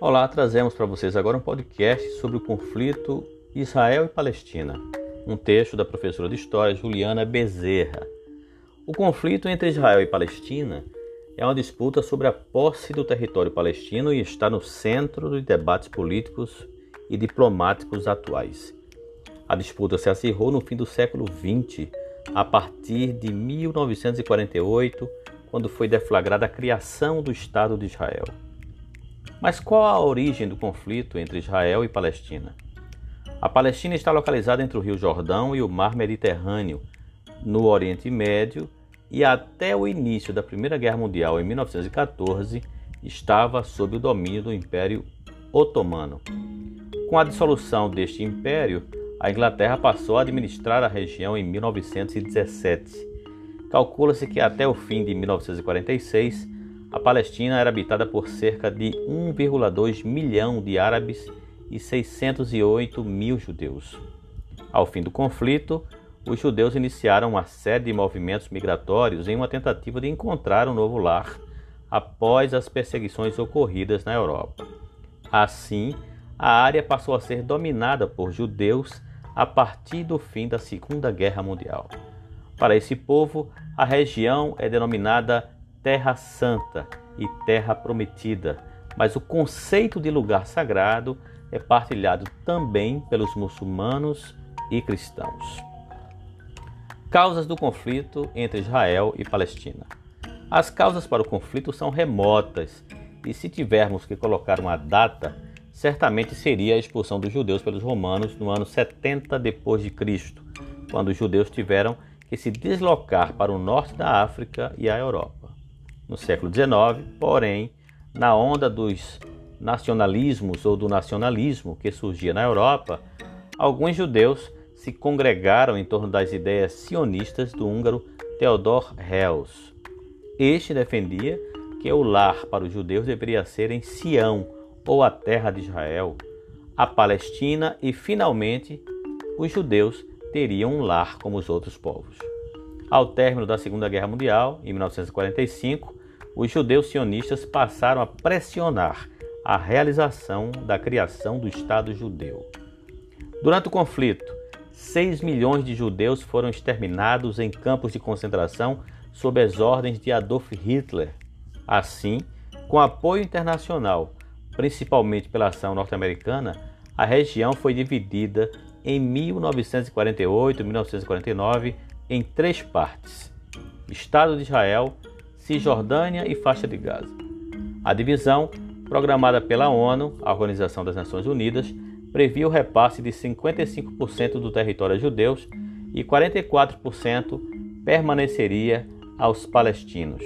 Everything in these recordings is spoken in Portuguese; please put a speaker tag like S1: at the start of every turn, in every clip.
S1: Olá, trazemos para vocês agora um podcast sobre o conflito Israel e Palestina, um texto da professora de História Juliana Bezerra. O conflito entre Israel e Palestina é uma disputa sobre a posse do território palestino e está no centro dos debates políticos e diplomáticos atuais. A disputa se acirrou no fim do século XX, a partir de 1948, quando foi deflagrada a criação do Estado de Israel. Mas qual a origem do conflito entre Israel e Palestina? A Palestina está localizada entre o Rio Jordão e o Mar Mediterrâneo, no Oriente Médio, e até o início da Primeira Guerra Mundial, em 1914, estava sob o domínio do Império Otomano. Com a dissolução deste império, a Inglaterra passou a administrar a região em 1917. Calcula-se que até o fim de 1946, a Palestina era habitada por cerca de 1,2 milhão de árabes e 608 mil judeus. Ao fim do conflito, os judeus iniciaram uma série de movimentos migratórios em uma tentativa de encontrar um novo lar após as perseguições ocorridas na Europa. Assim, a área passou a ser dominada por judeus a partir do fim da Segunda Guerra Mundial. Para esse povo, a região é denominada Terra Santa e Terra Prometida, mas o conceito de lugar sagrado é partilhado também pelos muçulmanos e cristãos. Causas do conflito entre Israel e Palestina. As causas para o conflito são remotas e, se tivermos que colocar uma data, certamente seria a expulsão dos judeus pelos romanos no ano 70 depois de Cristo, quando os judeus tiveram que se deslocar para o norte da África e a Europa no século XIX, porém, na onda dos nacionalismos ou do nacionalismo que surgia na Europa, alguns judeus se congregaram em torno das ideias sionistas do húngaro Theodor Herzl. Este defendia que o lar para os judeus deveria ser em Sião, ou a terra de Israel, a Palestina e, finalmente, os judeus teriam um lar como os outros povos. Ao término da Segunda Guerra Mundial, em 1945, os judeus sionistas passaram a pressionar a realização da criação do Estado judeu. Durante o conflito, 6 milhões de judeus foram exterminados em campos de concentração sob as ordens de Adolf Hitler. Assim, com apoio internacional, principalmente pela ação norte-americana, a região foi dividida em 1948 e 1949 em três partes: Estado de Israel, Cisjordânia e faixa de Gaza. A divisão, programada pela ONU, a Organização das Nações Unidas, previa o repasse de 55% do território a judeus e 44% permaneceria aos palestinos.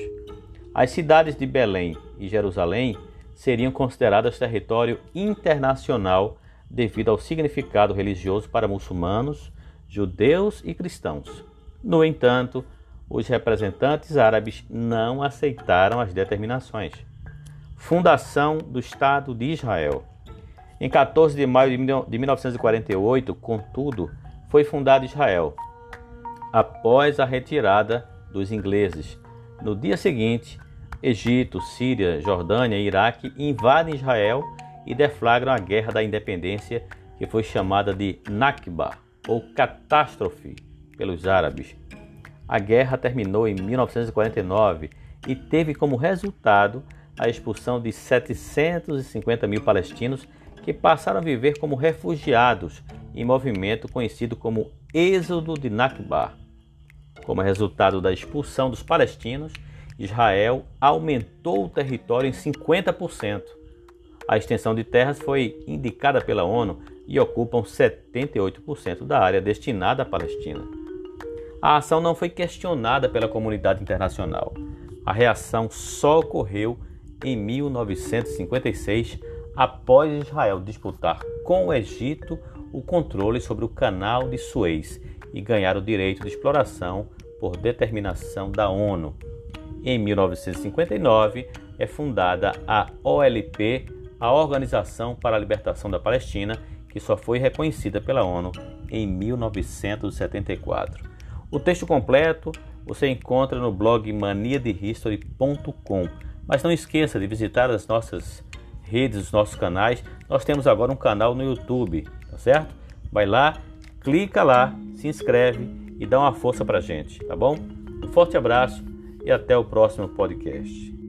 S1: As cidades de Belém e Jerusalém seriam consideradas território internacional devido ao significado religioso para muçulmanos, judeus e cristãos. No entanto, os representantes árabes não aceitaram as determinações. Fundação do Estado de Israel. Em 14 de maio de 1948, contudo, foi fundado Israel, após a retirada dos ingleses. No dia seguinte, Egito, Síria, Jordânia e Iraque invadem Israel e deflagram a Guerra da Independência, que foi chamada de Nakba, ou catástrofe, pelos árabes. A guerra terminou em 1949 e teve como resultado a expulsão de 750 mil palestinos que passaram a viver como refugiados em movimento conhecido como Êxodo de Nakba. Como resultado da expulsão dos palestinos, Israel aumentou o território em 50%. A extensão de terras foi indicada pela ONU e ocupam 78% da área destinada à Palestina. A ação não foi questionada pela comunidade internacional. A reação só ocorreu em 1956, após Israel disputar com o Egito o controle sobre o canal de Suez e ganhar o direito de exploração por determinação da ONU. Em 1959 é fundada a OLP, a Organização para a Libertação da Palestina, que só foi reconhecida pela ONU em 1974. O texto completo você encontra no blog maniadehistory.com. Mas não esqueça de visitar as nossas redes, os nossos canais. Nós temos agora um canal no YouTube, tá certo? Vai lá, clica lá, se inscreve e dá uma força pra gente, tá bom? Um forte abraço e até o próximo podcast.